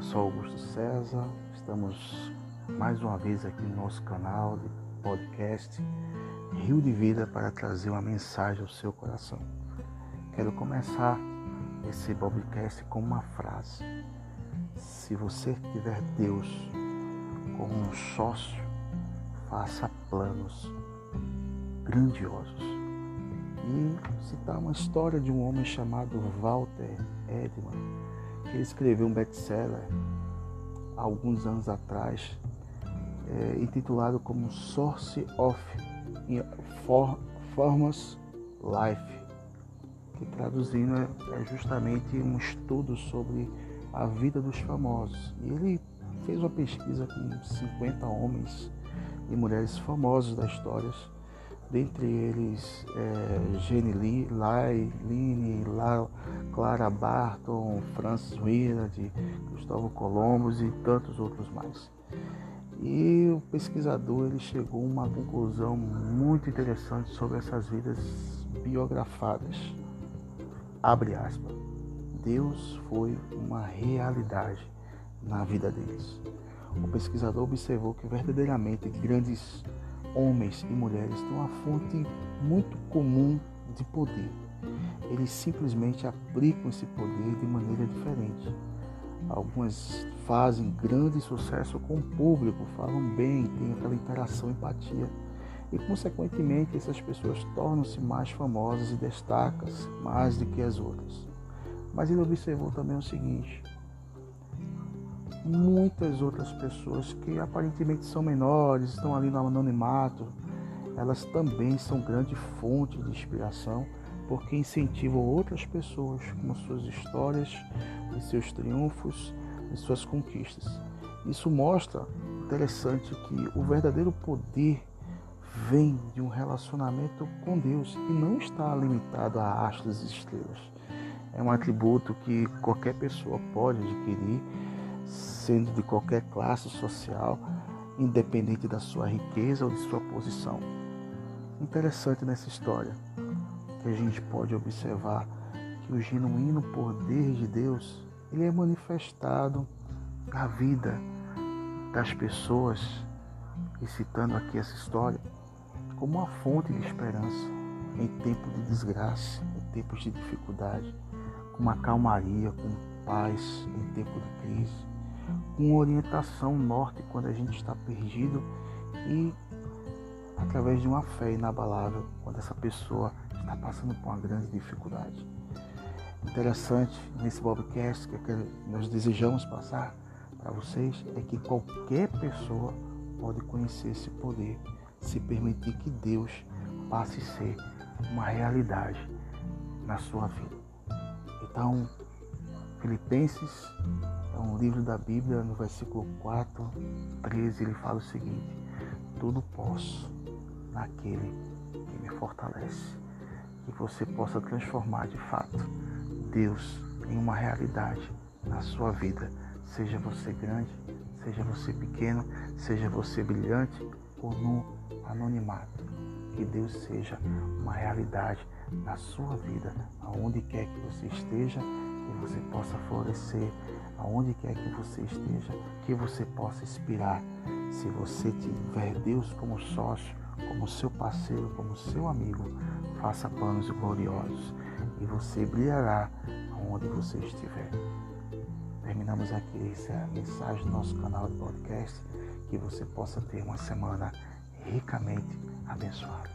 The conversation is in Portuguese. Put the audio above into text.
sou Augusto César, estamos mais uma vez aqui no nosso canal de podcast Rio de Vida para trazer uma mensagem ao seu coração. Quero começar esse podcast com uma frase. Se você tiver Deus como um sócio, faça planos grandiosos. E citar uma história de um homem chamado Walter Edman ele escreveu um best-seller alguns anos atrás, é, intitulado como Source of For, Formas Life, que traduzindo é, é justamente um estudo sobre a vida dos famosos. E ele fez uma pesquisa com 50 homens e mulheres famosos da história dentre eles é, Jenny Lee, Lai, Line, La, Clara Barton, Francis Willard, Gustavo Columbus e tantos outros mais. E o pesquisador ele chegou a uma conclusão muito interessante sobre essas vidas biografadas. Abre aspas. Deus foi uma realidade na vida deles. O pesquisador observou que verdadeiramente grandes homens e mulheres têm uma fonte muito comum de poder. Eles simplesmente aplicam esse poder de maneira diferente. Algumas fazem grande sucesso com o público, falam bem, têm aquela interação, empatia. E, consequentemente, essas pessoas tornam-se mais famosas e destacam-se mais do que as outras. Mas ele observou também o seguinte: muitas outras pessoas que aparentemente são menores, estão ali no anonimato, elas também são grande fonte de inspiração porque incentivam outras pessoas com suas histórias, e seus triunfos e suas conquistas. Isso mostra interessante que o verdadeiro poder vem de um relacionamento com Deus e não está limitado a astros e estrelas. É um atributo que qualquer pessoa pode adquirir sendo de qualquer classe social, independente da sua riqueza ou de sua posição. Interessante nessa história que a gente pode observar que o genuíno poder de Deus ele é manifestado na vida das pessoas, e citando aqui essa história, como uma fonte de esperança em tempo de desgraça, em tempos de dificuldade, com uma calmaria, com paz em tempo de crise, com orientação norte quando a gente está perdido e através de uma fé inabalável quando essa pessoa está passando por uma grande dificuldade. Interessante nesse podcast que nós desejamos passar para vocês é que qualquer pessoa pode conhecer esse poder se permitir que Deus passe a ser uma realidade na sua vida. Então, Filipenses é um livro da Bíblia, no versículo 4, 13, ele fala o seguinte: Tudo posso naquele que me fortalece. Que você possa transformar de fato Deus em uma realidade na sua vida. Seja você grande, seja você pequeno, seja você brilhante ou no anonimato. Que Deus seja uma realidade na sua vida, aonde quer que você esteja que você possa florescer aonde quer que você esteja, que você possa inspirar. Se você tiver Deus como sócio, como seu parceiro, como seu amigo, faça planos gloriosos e você brilhará aonde você estiver. Terminamos aqui essa mensagem do nosso canal de podcast. Que você possa ter uma semana ricamente abençoada.